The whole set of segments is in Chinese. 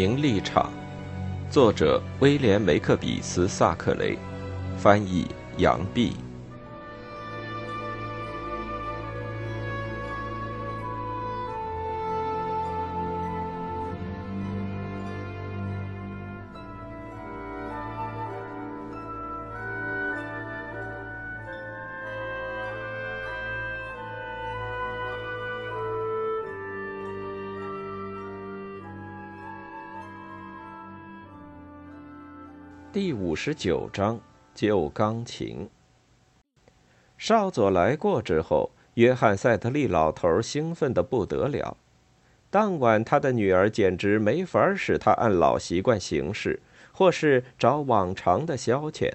名立场，作者威廉·梅克比斯·萨克雷，翻译杨碧。第五十九章旧钢琴。少佐来过之后，约翰·塞特利老头兴奋的不得了。当晚，他的女儿简直没法使他按老习惯行事，或是找往常的消遣。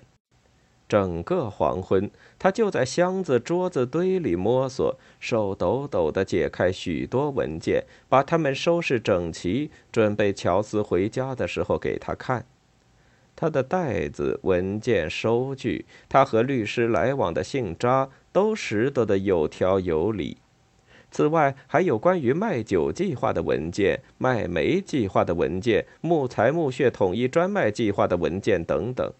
整个黄昏，他就在箱子、桌子堆里摸索，手抖抖的解开许多文件，把它们收拾整齐，准备乔斯回家的时候给他看。他的袋子、文件、收据，他和律师来往的信札，都拾掇得有条有理。此外，还有关于卖酒计划的文件、卖煤计划的文件、木材、木屑统一专卖计划的文件等等。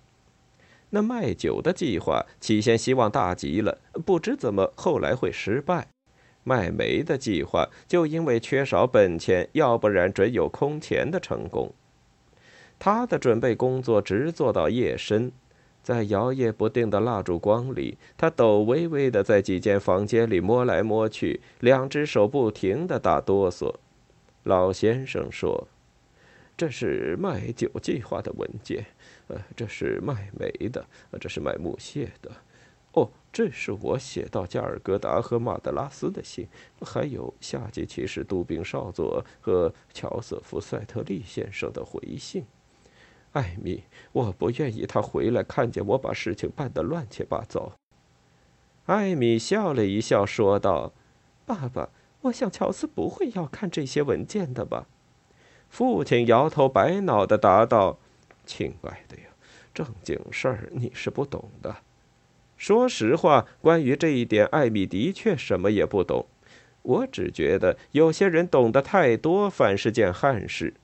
那卖酒的计划，起先希望大极了，不知怎么后来会失败。卖煤的计划，就因为缺少本钱，要不然准有空前的成功。他的准备工作直做到夜深，在摇曳不定的蜡烛光里，他抖微微的在几间房间里摸来摸去，两只手不停的打哆嗦。老先生说：“这是卖酒计划的文件，呃，这是卖煤的，这是卖木屑的。哦，这是我写到加尔各答和马德拉斯的信，还有下级骑士杜宾少佐和乔瑟夫塞特利先生的回信。”艾米，我不愿意他回来看见我把事情办得乱七八糟。艾米笑了一笑，说道：“爸爸，我想乔斯不会要看这些文件的吧？”父亲摇头摆脑的答道：“亲爱的呀，正经事儿你是不懂的。说实话，关于这一点，艾米的确什么也不懂。我只觉得有些人懂得太多，反是件憾事。”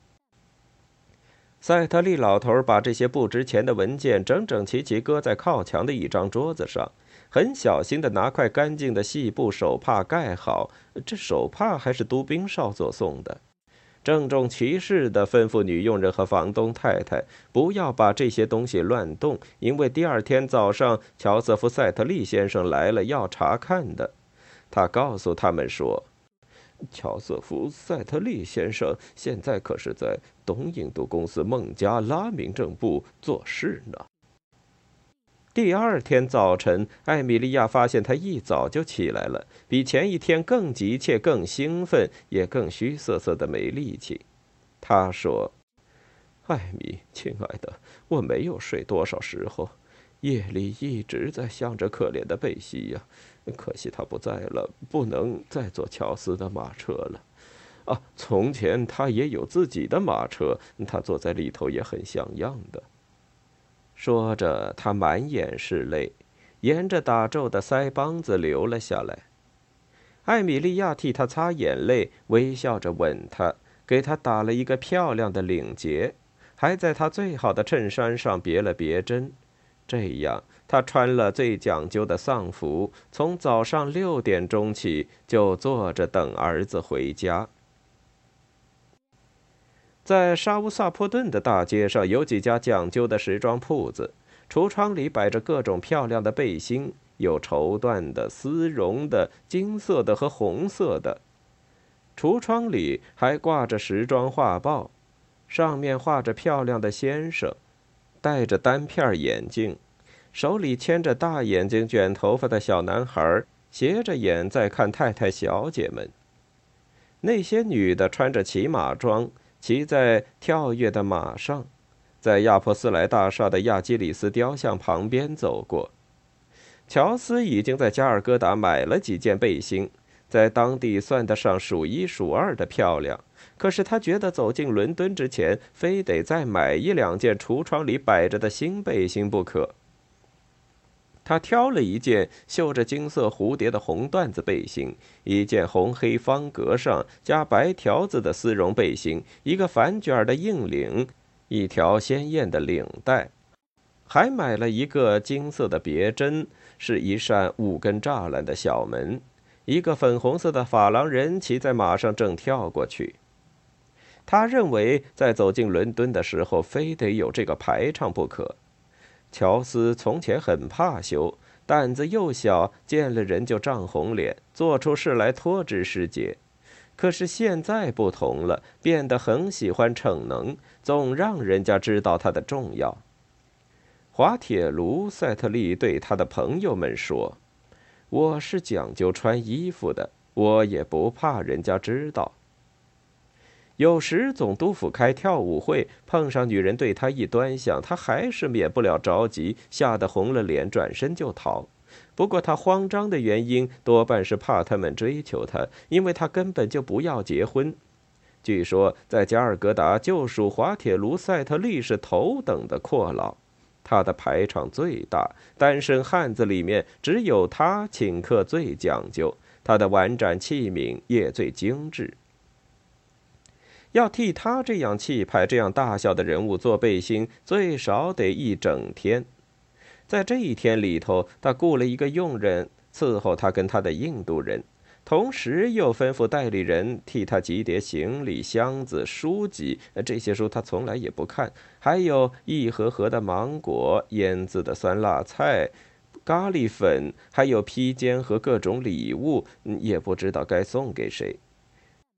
塞特利老头把这些不值钱的文件整整齐齐搁在靠墙的一张桌子上，很小心地拿块干净的细布手帕盖好。这手帕还是都兵少佐送的，郑重其事地吩咐女佣人和房东太太不要把这些东西乱动，因为第二天早上乔瑟夫·塞特利先生来了要查看的。他告诉他们说。乔瑟夫·塞特利先生现在可是在东印度公司孟加拉民政部做事呢。第二天早晨，艾米莉亚发现他一早就起来了，比前一天更急切、更兴奋，也更虚瑟瑟的没力气。他说：“艾米，亲爱的，我没有睡多少时候，夜里一直在想着可怜的贝西呀。”可惜他不在了，不能再坐乔斯的马车了。啊，从前他也有自己的马车，他坐在里头也很像样的。说着，他满眼是泪，沿着打皱的腮帮子流了下来。艾米莉亚替他擦眼泪，微笑着吻他，给他打了一个漂亮的领结，还在他最好的衬衫上别了别针。这样，他穿了最讲究的丧服，从早上六点钟起就坐着等儿子回家。在沙乌萨坡顿的大街上，有几家讲究的时装铺子，橱窗里摆着各种漂亮的背心，有绸缎的、丝绒的、金色的和红色的。橱窗里还挂着时装画报，上面画着漂亮的先生。戴着单片眼镜，手里牵着大眼睛、卷头发的小男孩，斜着眼在看太太、小姐们。那些女的穿着骑马装，骑在跳跃的马上，在亚珀斯莱大厦的亚基里斯雕像旁边走过。乔斯已经在加尔各答买了几件背心，在当地算得上数一数二的漂亮。可是他觉得走进伦敦之前，非得再买一两件橱窗里摆着的新背心不可。他挑了一件绣着金色蝴蝶的红缎子背心，一件红黑方格上加白条子的丝绒背心，一个反卷的硬领，一条鲜艳的领带，还买了一个金色的别针，是一扇五根栅栏的小门。一个粉红色的法郎人骑在马上，正跳过去。他认为，在走进伦敦的时候，非得有这个排场不可。乔斯从前很怕羞，胆子又小，见了人就涨红脸，做出事来拖之失节。可是现在不同了，变得很喜欢逞能，总让人家知道他的重要。滑铁卢，塞特利对他的朋友们说：“我是讲究穿衣服的，我也不怕人家知道。”有时总督府开跳舞会，碰上女人对他一端详，他还是免不了着急，吓得红了脸，转身就逃。不过他慌张的原因多半是怕他们追求他，因为他根本就不要结婚。据说在加尔各答就属滑铁卢塞特利是头等的阔佬，他的排场最大，单身汉子里面只有他请客最讲究，他的碗盏器皿也最精致。要替他这样气派、这样大小的人物做背心，最少得一整天。在这一天里头，他雇了一个佣人伺候他跟他的印度人，同时又吩咐代理人替他集叠行李箱子、书籍。这些书他从来也不看。还有一盒盒的芒果、腌制的酸辣菜、咖喱粉，还有披肩和各种礼物，也不知道该送给谁。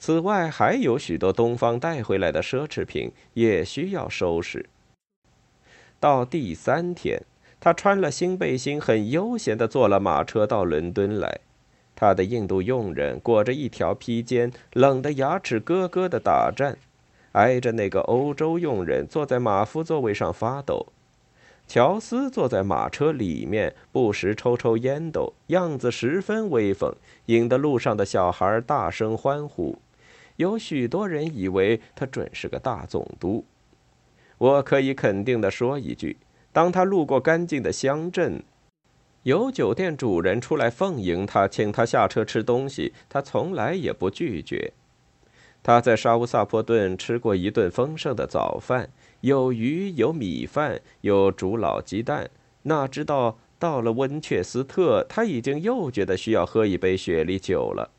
此外，还有许多东方带回来的奢侈品也需要收拾。到第三天，他穿了新背心，很悠闲地坐了马车到伦敦来。他的印度佣人裹着一条披肩，冷得牙齿咯咯地打颤，挨着那个欧洲佣人坐在马夫座位上发抖。乔斯坐在马车里面，不时抽抽烟斗，样子十分威风，引得路上的小孩大声欢呼。有许多人以为他准是个大总督。我可以肯定地说一句：当他路过干净的乡镇，有酒店主人出来奉迎他，请他下车吃东西，他从来也不拒绝。他在沙乌萨坡顿吃过一顿丰盛的早饭，有鱼，有米饭，有煮老鸡蛋。哪知道到了温切斯特，他已经又觉得需要喝一杯雪莉酒了。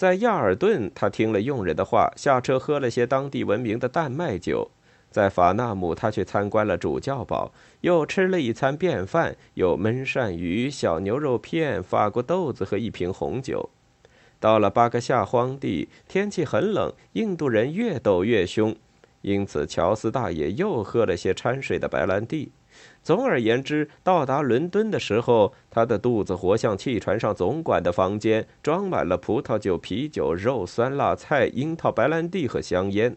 在亚尔顿，他听了佣人的话，下车喝了些当地闻名的淡麦酒。在法纳姆，他去参观了主教堡，又吃了一餐便饭，有焖鳝鱼、小牛肉片、法国豆子和一瓶红酒。到了巴格夏荒地，天气很冷，印度人越斗越凶，因此乔斯大爷又喝了些掺水的白兰地。总而言之，到达伦敦的时候，他的肚子活像汽船上总管的房间，装满了葡萄酒、啤酒、肉、酸辣菜、樱桃、白兰地和香烟。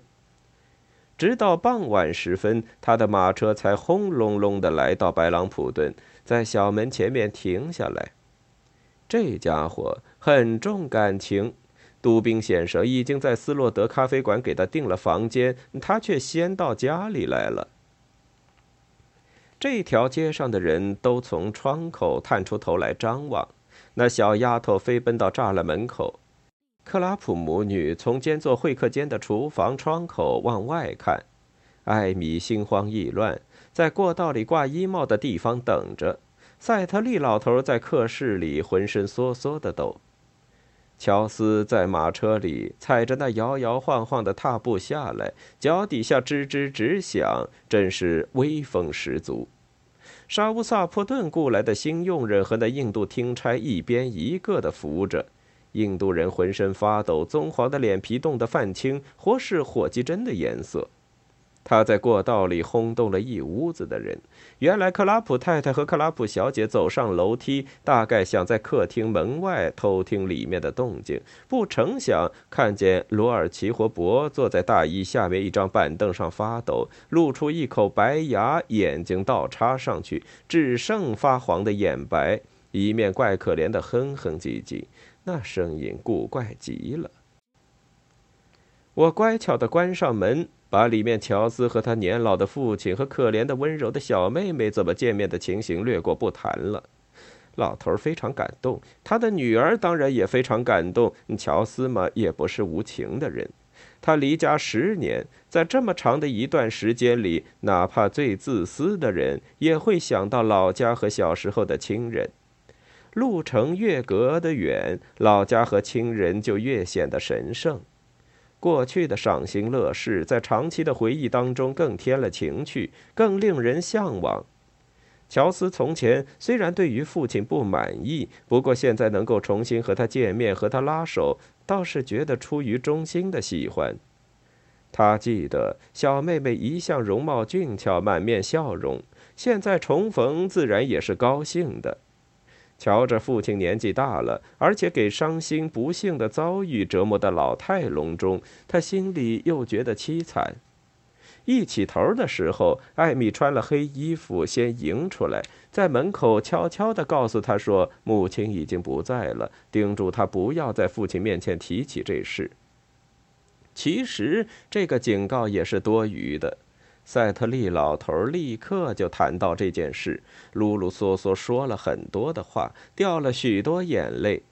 直到傍晚时分，他的马车才轰隆隆地来到白朗普顿，在小门前面停下来。这家伙很重感情，杜宾先生已经在斯洛德咖啡馆给他订了房间，他却先到家里来了。这条街上的人都从窗口探出头来张望。那小丫头飞奔到栅栏门口，克拉普母女从兼做会客间的厨房窗口往外看。艾米心慌意乱，在过道里挂衣帽的地方等着。赛特利老头在客室里浑身缩缩的抖。乔斯在马车里踩着那摇摇晃晃的踏步下来，脚底下吱吱直响，真是威风十足。沙乌萨坡顿雇来的新佣人和那印度听差一边一个的扶着，印度人浑身发抖，棕黄的脸皮冻得泛青，或是火鸡针的颜色。他在过道里轰动了一屋子的人。原来克拉普太太和克拉普小姐走上楼梯，大概想在客厅门外偷听里面的动静，不成想看见罗尔奇活伯坐在大衣下面一张板凳上发抖，露出一口白牙，眼睛倒插上去，只剩发黄的眼白，一面怪可怜的哼哼唧唧，那声音古怪极了。我乖巧地关上门。把里面乔斯和他年老的父亲和可怜的温柔的小妹妹怎么见面的情形略过不谈了。老头非常感动，他的女儿当然也非常感动。乔斯嘛，也不是无情的人。他离家十年，在这么长的一段时间里，哪怕最自私的人也会想到老家和小时候的亲人。路程越隔得远，老家和亲人就越显得神圣。过去的赏心乐事，在长期的回忆当中更添了情趣，更令人向往。乔斯从前虽然对于父亲不满意，不过现在能够重新和他见面，和他拉手，倒是觉得出于衷心的喜欢。他记得小妹妹一向容貌俊俏，满面笑容，现在重逢自然也是高兴的。瞧着父亲年纪大了，而且给伤心不幸的遭遇折磨的老态龙钟，他心里又觉得凄惨。一起头的时候，艾米穿了黑衣服，先迎出来，在门口悄悄地告诉他说：“母亲已经不在了。”叮嘱他不要在父亲面前提起这事。其实这个警告也是多余的。赛特利老头立刻就谈到这件事，啰啰嗦嗦说了很多的话，掉了许多眼泪。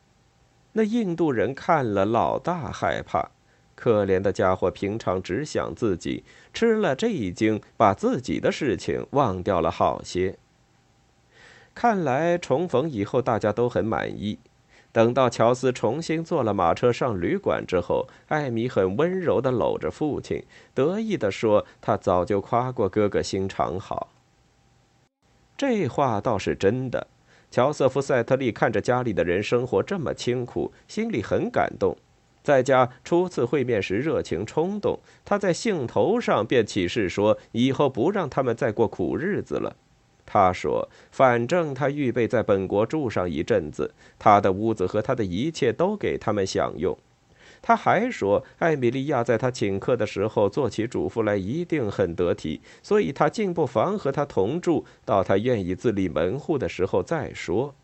那印度人看了，老大害怕。可怜的家伙，平常只想自己，吃了这一惊，把自己的事情忘掉了好些。看来重逢以后，大家都很满意。等到乔斯重新坐了马车上旅馆之后，艾米很温柔地搂着父亲，得意地说：“他早就夸过哥哥心肠好。”这话倒是真的。乔瑟夫·塞特利看着家里的人生活这么清苦，心里很感动。在家初次会面时热情冲动，他在兴头上便起誓说以后不让他们再过苦日子了。他说：“反正他预备在本国住上一阵子，他的屋子和他的一切都给他们享用。”他还说：“艾米莉亚在他请客的时候做起主妇来一定很得体，所以他竟不妨和他同住，到他愿意自立门户的时候再说。”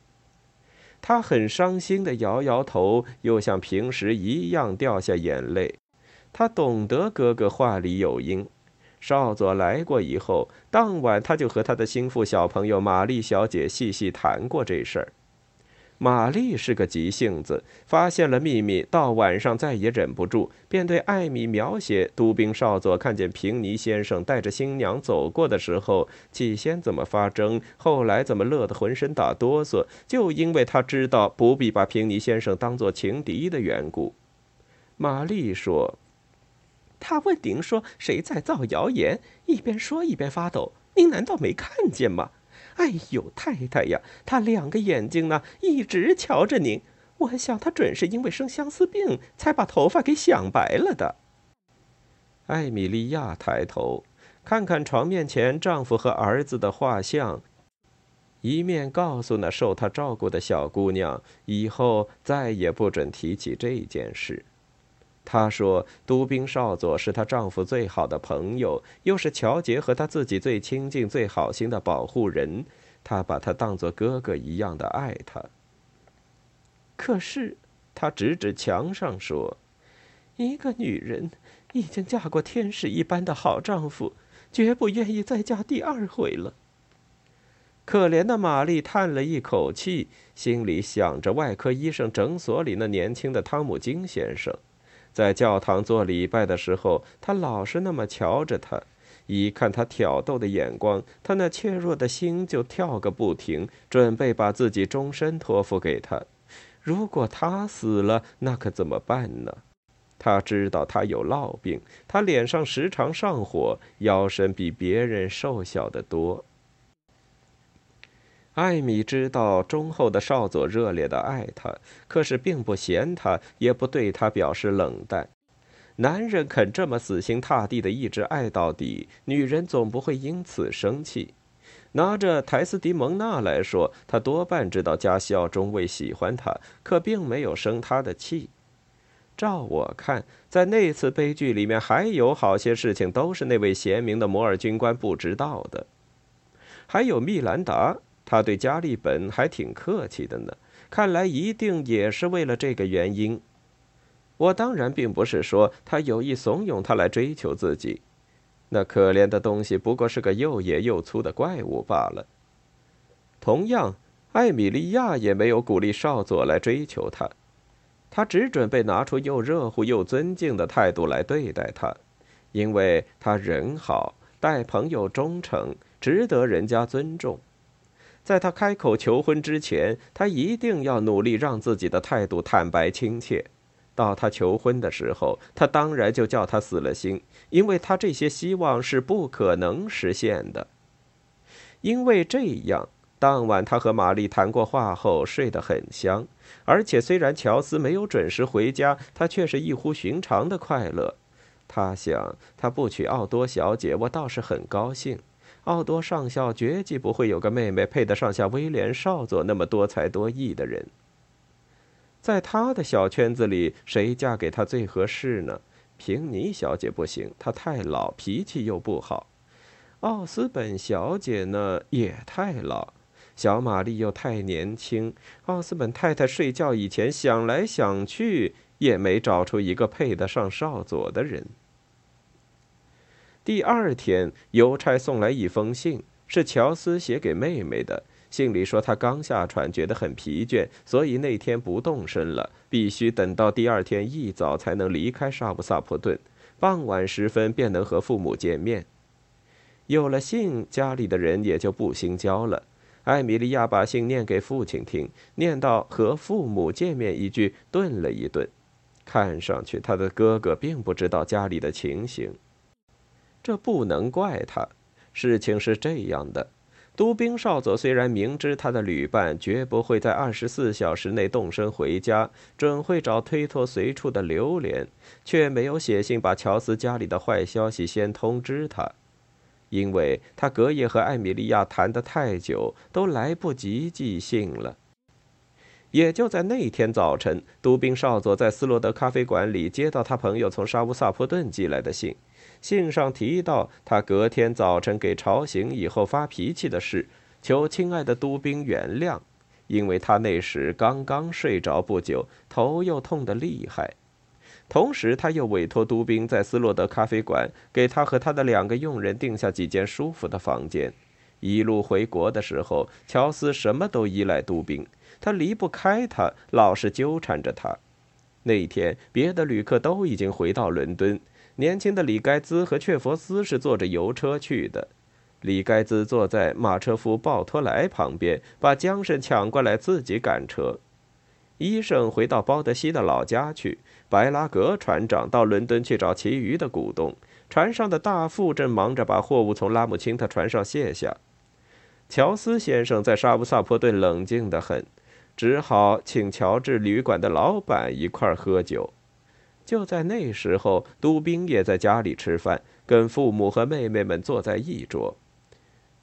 他很伤心地摇摇头，又像平时一样掉下眼泪。他懂得哥哥话里有音。少佐来过以后，当晚他就和他的心腹小朋友玛丽小姐细细谈过这事儿。玛丽是个急性子，发现了秘密，到晚上再也忍不住，便对艾米描写都兵少佐看见平尼先生带着新娘走过的时候，起先怎么发怔，后来怎么乐得浑身打哆嗦，就因为他知道不必把平尼先生当做情敌的缘故。玛丽说：“他问您说谁在造谣言，一边说一边发抖，您难道没看见吗？”哎呦，太太呀，他两个眼睛呢，一直瞧着您。我想他准是因为生相思病，才把头发给想白了的。艾米莉亚抬头看看床面前丈夫和儿子的画像，一面告诉那受她照顾的小姑娘，以后再也不准提起这件事。她说：“都兵少佐是她丈夫最好的朋友，又是乔杰和她自己最亲近、最好心的保护人。她把他当作哥哥一样的爱他。可是，她指指墙上说：‘一个女人已经嫁过天使一般的好丈夫，绝不愿意再嫁第二回了。’可怜的玛丽叹了一口气，心里想着外科医生诊所里那年轻的汤姆金先生。”在教堂做礼拜的时候，他老是那么瞧着他，一看他挑逗的眼光，他那怯弱的心就跳个不停，准备把自己终身托付给他。如果他死了，那可怎么办呢？他知道他有烙病，他脸上时常上火，腰身比别人瘦小得多。艾米知道忠厚的少佐热烈的爱她，可是并不嫌她，也不对她表示冷淡。男人肯这么死心塌地的一直爱到底，女人总不会因此生气。拿着台斯迪蒙娜来说，他多半知道加西奥中尉喜欢她，可并没有生她的气。照我看，在那次悲剧里面，还有好些事情都是那位贤明的摩尔军官不知道的。还有密兰达。他对加利本还挺客气的呢，看来一定也是为了这个原因。我当然并不是说他有意怂恿他来追求自己，那可怜的东西不过是个又野又粗的怪物罢了。同样，艾米莉亚也没有鼓励少佐来追求她，她只准备拿出又热乎又尊敬的态度来对待他，因为他人好，待朋友忠诚，值得人家尊重。在他开口求婚之前，他一定要努力让自己的态度坦白亲切。到他求婚的时候，他当然就叫他死了心，因为他这些希望是不可能实现的。因为这样。当晚，他和玛丽谈过话后睡得很香，而且虽然乔斯没有准时回家，他却是异乎寻常的快乐。他想，他不娶奥多小姐，我倒是很高兴。奥多上校绝计不会有个妹妹配得上像威廉少佐那么多才多艺的人。在他的小圈子里，谁嫁给他最合适呢？平尼小姐不行，她太老，脾气又不好。奥斯本小姐呢，也太老。小玛丽又太年轻，奥斯本太太睡觉以前想来想去也没找出一个配得上少佐的人。第二天，邮差送来一封信，是乔斯写给妹妹的。信里说他刚下船，觉得很疲倦，所以那天不动身了，必须等到第二天一早才能离开沙布萨普顿，傍晚时分便能和父母见面。有了信，家里的人也就不心焦了。艾米莉亚把信念给父亲听，念到“和父母见面”一句，顿了一顿。看上去，他的哥哥并不知道家里的情形。这不能怪他。事情是这样的：都兵少佐虽然明知他的旅伴绝不会在二十四小时内动身回家，准会找推脱随处的流连，却没有写信把乔斯家里的坏消息先通知他。因为他隔夜和艾米莉亚谈得太久，都来不及寄信了。也就在那天早晨，都兵少佐在斯洛德咖啡馆里接到他朋友从沙乌萨普顿寄来的信，信上提到他隔天早晨给吵醒以后发脾气的事，求亲爱的都兵原谅，因为他那时刚刚睡着不久，头又痛得厉害。同时，他又委托都兵在斯洛德咖啡馆给他和他的两个佣人订下几间舒服的房间。一路回国的时候，乔斯什么都依赖都兵，他离不开他，老是纠缠着他。那天，别的旅客都已经回到伦敦，年轻的里盖兹和雀佛斯是坐着邮车去的。里盖兹坐在马车夫鲍托莱旁边，把缰绳抢过来自己赶车。医生回到包德西的老家去。白拉格船长到伦敦去找其余的股东。船上的大副正忙着把货物从拉姆钦特船上卸下。乔斯先生在沙布萨坡顿冷静得很，只好请乔治旅馆的老板一块喝酒。就在那时候，都兵也在家里吃饭，跟父母和妹妹们坐在一桌。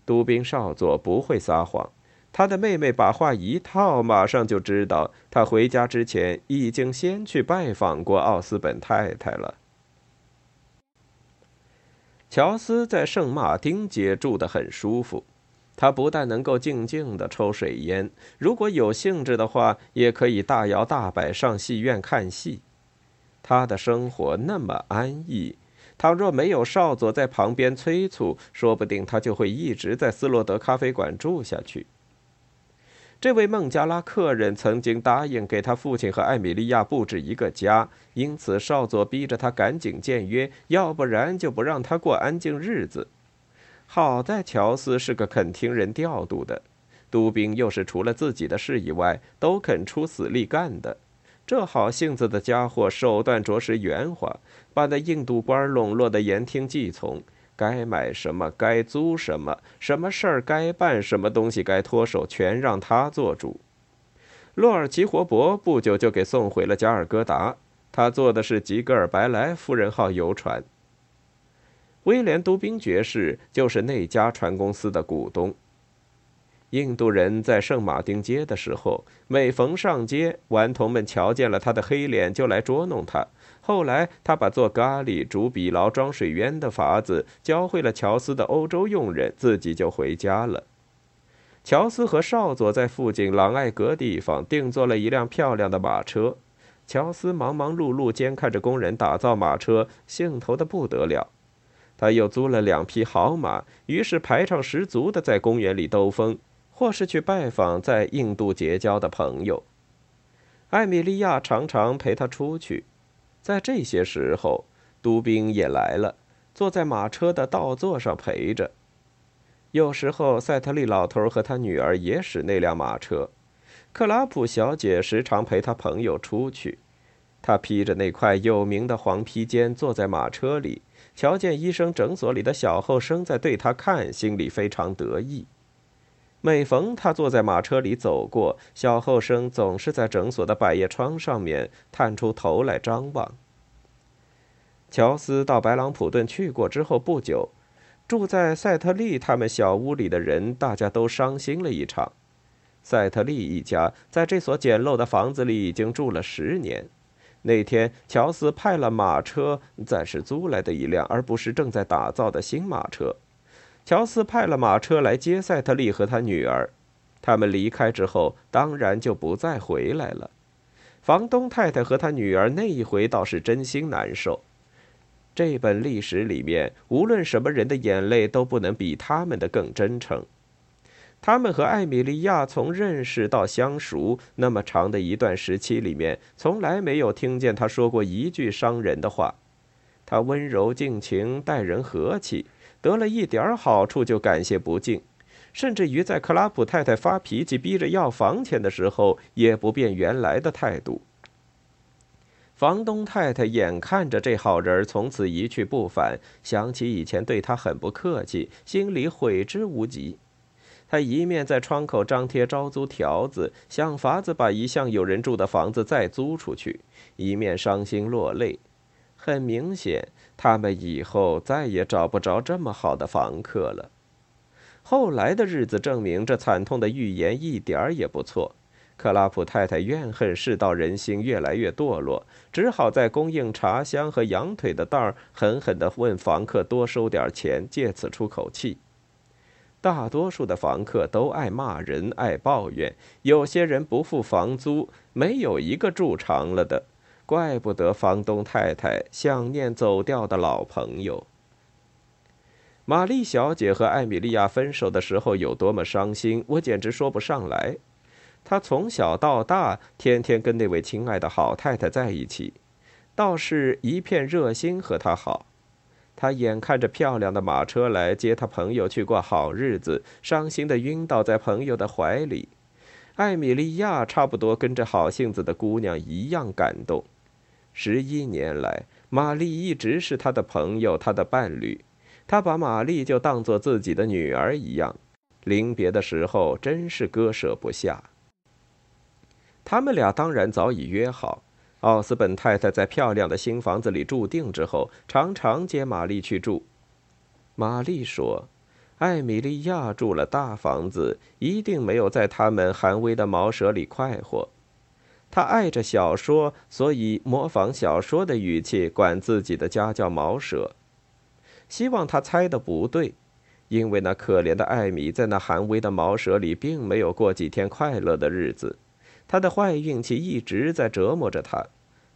都兵少佐不会撒谎。他的妹妹把话一套，马上就知道他回家之前已经先去拜访过奥斯本太太了。乔斯在圣马丁街住得很舒服，他不但能够静静的抽水烟，如果有兴致的话，也可以大摇大摆上戏院看戏。他的生活那么安逸，倘若没有少佐在旁边催促，说不定他就会一直在斯洛德咖啡馆住下去。这位孟加拉客人曾经答应给他父亲和艾米莉亚布置一个家，因此少佐逼着他赶紧签约，要不然就不让他过安静日子。好在乔斯是个肯听人调度的，都兵又是除了自己的事以外都肯出死力干的。这好性子的家伙手段着实圆滑，把那印度官笼络得言听计从。该买什么，该租什么，什么事儿该办，什么东西该脱手，全让他做主。洛尔齐活伯不久就给送回了加尔各答，他坐的是吉格尔白莱夫人号游船。威廉都宾爵士就是那家船公司的股东。印度人在圣马丁街的时候，每逢上街，顽童们瞧见了他的黑脸，就来捉弄他。后来，他把做咖喱、煮比劳、装水渊的法子教会了乔斯的欧洲佣人，自己就回家了。乔斯和少佐在附近朗艾格地方定做了一辆漂亮的马车。乔斯忙忙碌碌监看着工人打造马车，兴头的不得了。他又租了两匹好马，于是排场十足的在公园里兜风，或是去拜访在印度结交的朋友。艾米莉亚常常陪他出去，在这些时候，都兵也来了，坐在马车的倒座上陪着。有时候，赛特利老头和他女儿也使那辆马车。克拉普小姐时常陪她朋友出去。她披着那块有名的黄披肩，坐在马车里，瞧见医生诊所里的小后生在对她看，心里非常得意。每逢他坐在马车里走过，小后生总是在诊所的百叶窗上面探出头来张望。乔斯到白朗普顿去过之后不久，住在赛特利他们小屋里的人，大家都伤心了一场。赛特利一家在这所简陋的房子里已经住了十年。那天，乔斯派了马车，暂时租来的一辆，而不是正在打造的新马车。乔斯派了马车来接赛特利和他女儿。他们离开之后，当然就不再回来了。房东太太和他女儿那一回倒是真心难受。这本历史里面，无论什么人的眼泪都不能比他们的更真诚。他们和艾米莉亚从认识到相熟那么长的一段时期里面，从来没有听见他说过一句伤人的话。他温柔尽情，待人和气，得了一点好处就感谢不尽，甚至于在克拉普太太发脾气逼着要房钱的时候，也不变原来的态度。房东太太眼看着这好人从此一去不返，想起以前对他很不客气，心里悔之无及。他一面在窗口张贴招租条子，想法子把一向有人住的房子再租出去，一面伤心落泪。很明显，他们以后再也找不着这么好的房客了。后来的日子证明，这惨痛的预言一点儿也不错。克拉普太太怨恨世道人心越来越堕落，只好在供应茶香和羊腿的袋儿狠狠地问房客多收点钱，借此出口气。大多数的房客都爱骂人、爱抱怨，有些人不付房租，没有一个住长了的。怪不得房东太太想念走掉的老朋友。玛丽小姐和艾米莉亚分手的时候有多么伤心，我简直说不上来。她从小到大天天跟那位亲爱的好太太在一起，倒是一片热心和她好。她眼看着漂亮的马车来接她朋友去过好日子，伤心的晕倒在朋友的怀里。艾米莉亚差不多跟着好性子的姑娘一样感动。十一年来，玛丽一直是他的朋友，他的伴侣。他把玛丽就当做自己的女儿一样。临别的时候，真是割舍不下。他们俩当然早已约好。奥斯本太太在漂亮的新房子里住定之后，常常接玛丽去住。玛丽说：“艾米莉亚住了大房子，一定没有在他们寒微的茅舍里快活。他爱着小说，所以模仿小说的语气管自己的家叫茅舍。希望他猜的不对，因为那可怜的艾米在那寒微的茅舍里，并没有过几天快乐的日子。”他的坏运气一直在折磨着他，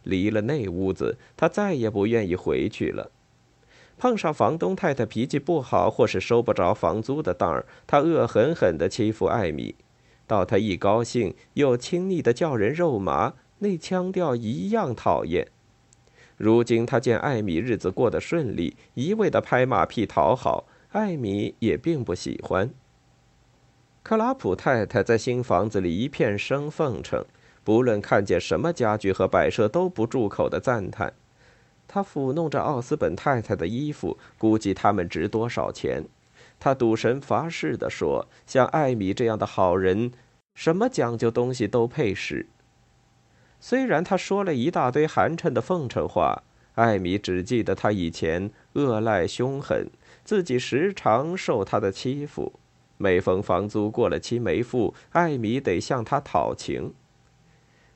离了那屋子，他再也不愿意回去了。碰上房东太太脾气不好，或是收不着房租的当儿，他恶狠狠地欺负艾米。到他一高兴，又亲昵的叫人肉麻，那腔调一样讨厌。如今他见艾米日子过得顺利，一味的拍马屁讨好，艾米也并不喜欢。克拉普太太在新房子里一片声奉承，不论看见什么家具和摆设都不住口的赞叹。他抚弄着奥斯本太太的衣服，估计他们值多少钱。他赌神发誓地说：“像艾米这样的好人，什么讲究东西都配使。”虽然他说了一大堆寒碜的奉承话，艾米只记得他以前恶赖凶狠，自己时常受他的欺负。每逢房租过了期没付，艾米得向他讨情。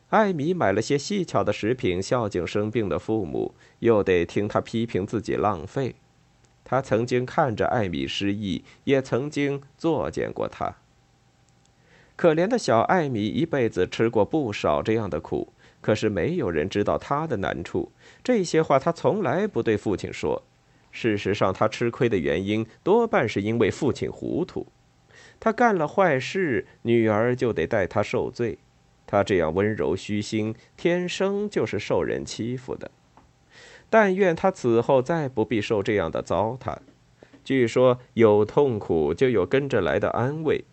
艾米买了些细巧的食品孝敬生病的父母，又得听他批评自己浪费。他曾经看着艾米失忆，也曾经作践过他。可怜的小艾米一辈子吃过不少这样的苦，可是没有人知道他的难处。这些话他从来不对父亲说。事实上，他吃亏的原因多半是因为父亲糊涂。他干了坏事，女儿就得代他受罪。他这样温柔虚心，天生就是受人欺负的。但愿他此后再不必受这样的糟蹋。据说有痛苦，就有跟着来的安慰。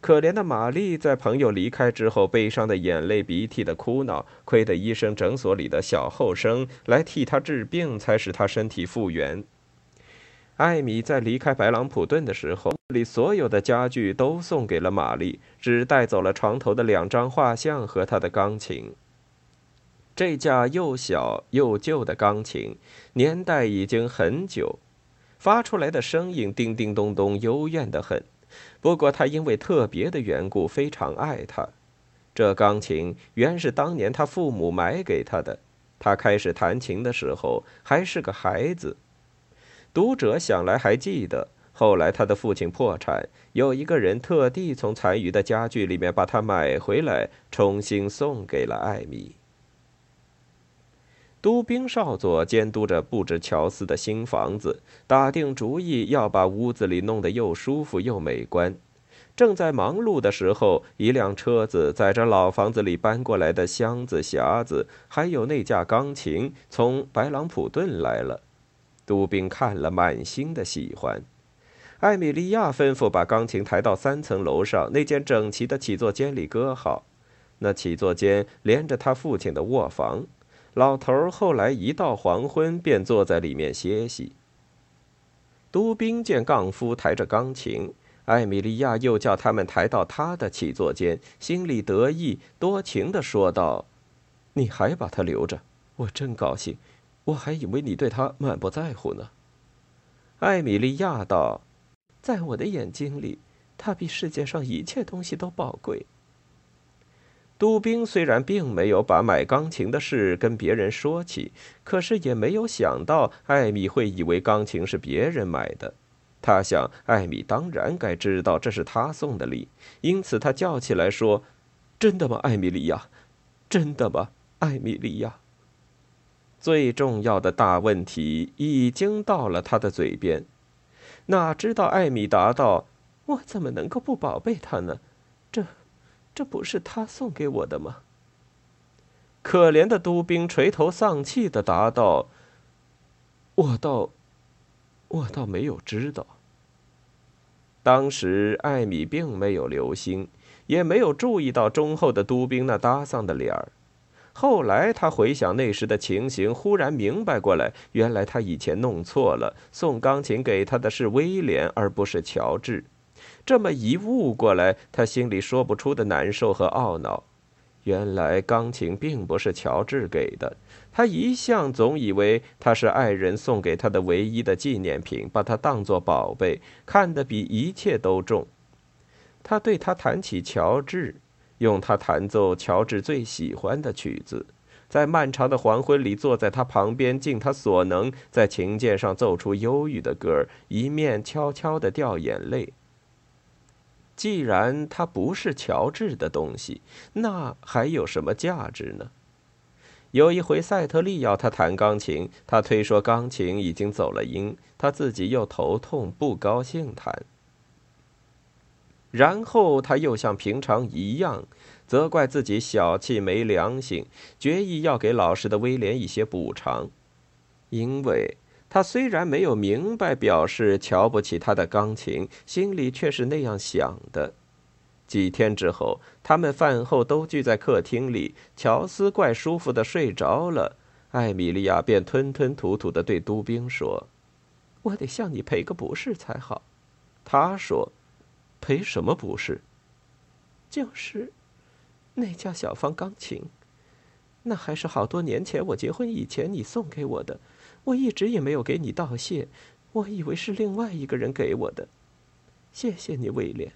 可怜的玛丽在朋友离开之后，悲伤的眼泪、鼻涕的哭闹，亏得医生诊所里的小后生来替她治病，才使她身体复原。艾米在离开白朗普顿的时候，里所有的家具都送给了玛丽，只带走了床头的两张画像和她的钢琴。这架又小又旧的钢琴，年代已经很久，发出来的声音叮叮咚咚，幽怨的很。不过他因为特别的缘故非常爱它。这钢琴原是当年他父母买给他的。他开始弹琴的时候还是个孩子。读者想来还记得，后来他的父亲破产，有一个人特地从残余的家具里面把它买回来，重新送给了艾米。都兵少佐监督着布置乔斯的新房子，打定主意要把屋子里弄得又舒服又美观。正在忙碌的时候，一辆车子载着老房子里搬过来的箱子、匣子，还有那架钢琴，从白朗普顿来了。都兵看了，满心的喜欢。艾米莉亚吩咐把钢琴抬到三层楼上那间整齐的起坐间里搁好。那起坐间连着他父亲的卧房。老头儿后来一到黄昏，便坐在里面歇息。都兵见杠夫抬着钢琴，艾米莉亚又叫他们抬到他的起坐间，心里得意，多情的说道：“你还把他留着，我真高兴。我还以为你对他满不在乎呢。”艾米莉亚道：“在我的眼睛里，他比世界上一切东西都宝贵。”杜宾虽然并没有把买钢琴的事跟别人说起，可是也没有想到艾米会以为钢琴是别人买的。他想，艾米当然该知道这是他送的礼，因此他叫起来说：“真的吗，艾米莉亚？真的吗，艾米莉亚？”最重要的大问题已经到了他的嘴边，哪知道艾米答道：“我怎么能够不宝贝他呢？这……”不是他送给我的吗？可怜的都兵垂头丧气的答道：“我倒，我倒没有知道。”当时艾米并没有留心，也没有注意到忠厚的都兵那搭丧的脸儿。后来他回想那时的情形，忽然明白过来，原来他以前弄错了，送钢琴给他的是威廉，而不是乔治。这么一悟过来，他心里说不出的难受和懊恼。原来钢琴并不是乔治给的，他一向总以为他是爱人送给他的唯一的纪念品，把它当作宝贝，看得比一切都重。他对他谈起乔治，用他弹奏乔治最喜欢的曲子，在漫长的黄昏里坐在他旁边，尽他所能在琴键上奏出忧郁的歌，一面悄悄地掉眼泪。既然它不是乔治的东西，那还有什么价值呢？有一回，赛特利要他弹钢琴，他推说钢琴已经走了音，他自己又头痛，不高兴弹。然后他又像平常一样，责怪自己小气没良心，决意要给老实的威廉一些补偿，因为。他虽然没有明白表示瞧不起他的钢琴，心里却是那样想的。几天之后，他们饭后都聚在客厅里，乔斯怪舒服的睡着了，艾米莉亚便吞吞吐吐的对都兵说：“我得向你赔个不是才好。”他说：“赔什么不是？就是那架小方钢琴，那还是好多年前我结婚以前你送给我的。”我一直也没有给你道谢，我以为是另外一个人给我的。谢谢你，威廉。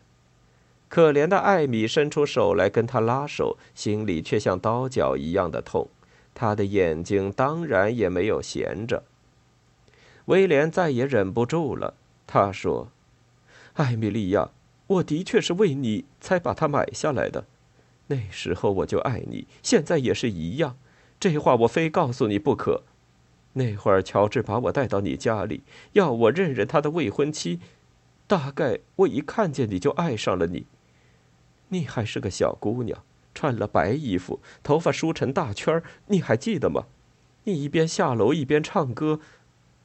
可怜的艾米伸出手来跟他拉手，心里却像刀绞一样的痛。他的眼睛当然也没有闲着。威廉再也忍不住了，他说：“艾米莉亚，我的确是为你才把它买下来的。那时候我就爱你，现在也是一样。这话我非告诉你不可。”那会儿，乔治把我带到你家里，要我认认他的未婚妻。大概我一看见你就爱上了你。你还是个小姑娘，穿了白衣服，头发梳成大圈儿你还记得吗？你一边下楼一边唱歌，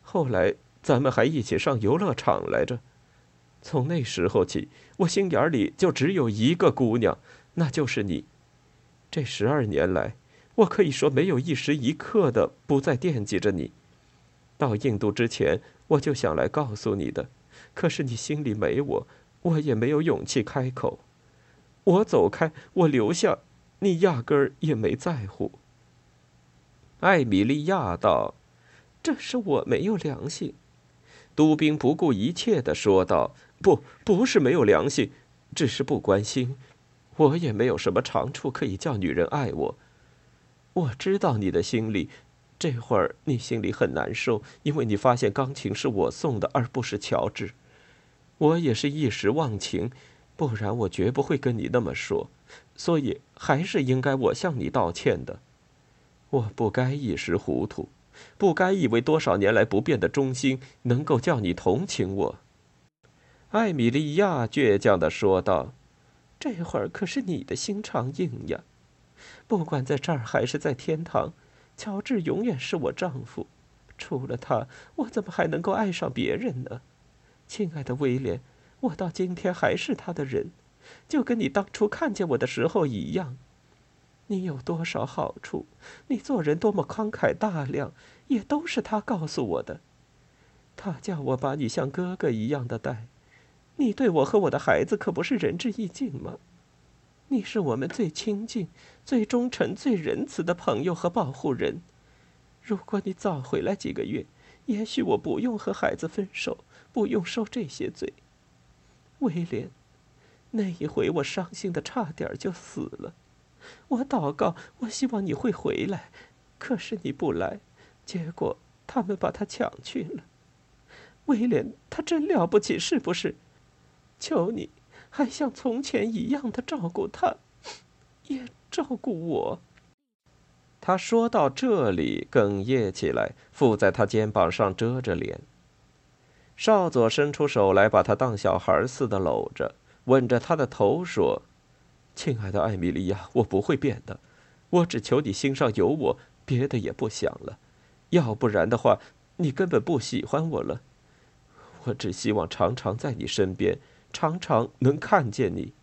后来咱们还一起上游乐场来着。从那时候起，我心眼里就只有一个姑娘，那就是你。这十二年来，我可以说没有一时一刻的不再惦记着你。到印度之前，我就想来告诉你的，可是你心里没我，我也没有勇气开口。我走开，我留下，你压根儿也没在乎。艾米莉亚道：“这是我没有良心。”杜宾不顾一切的说道：“不，不是没有良心，只是不关心。我也没有什么长处可以叫女人爱我。我知道你的心里，这会儿你心里很难受，因为你发现钢琴是我送的，而不是乔治。我也是一时忘情，不然我绝不会跟你那么说。所以还是应该我向你道歉的。我不该一时糊涂。”不该以为多少年来不变的忠心能够叫你同情我。”艾米莉亚倔强的说道，“这会儿可是你的心肠硬呀！不管在这儿还是在天堂，乔治永远是我丈夫。除了他，我怎么还能够爱上别人呢？亲爱的威廉，我到今天还是他的人，就跟你当初看见我的时候一样。”你有多少好处？你做人多么慷慨大量，也都是他告诉我的。他叫我把你像哥哥一样的待，你对我和我的孩子可不是仁至义尽吗？你是我们最亲近、最忠诚、最仁慈的朋友和保护人。如果你早回来几个月，也许我不用和孩子分手，不用受这些罪。威廉，那一回我伤心的差点就死了。我祷告，我希望你会回来，可是你不来，结果他们把他抢去了。威廉，他真了不起，是不是？求你，还像从前一样的照顾他，也照顾我。他说到这里，哽咽起来，附在他肩膀上遮着脸。少佐伸出手来，把他当小孩似的搂着，吻着他的头说。亲爱的艾米莉亚，我不会变的，我只求你心上有我，别的也不想了。要不然的话，你根本不喜欢我了。我只希望常常在你身边，常常能看见你。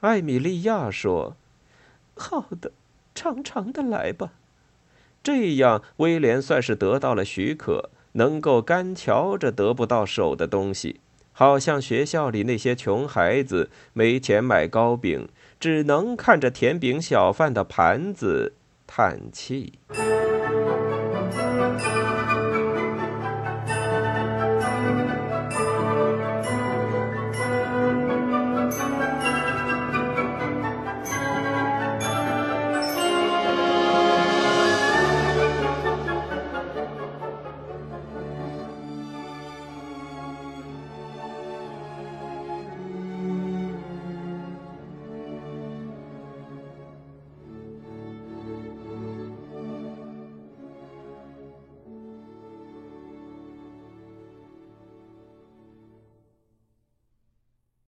艾米莉亚说：“好的，常常的来吧。”这样，威廉算是得到了许可，能够干瞧着得不到手的东西。好像学校里那些穷孩子没钱买糕饼，只能看着甜饼小贩的盘子叹气。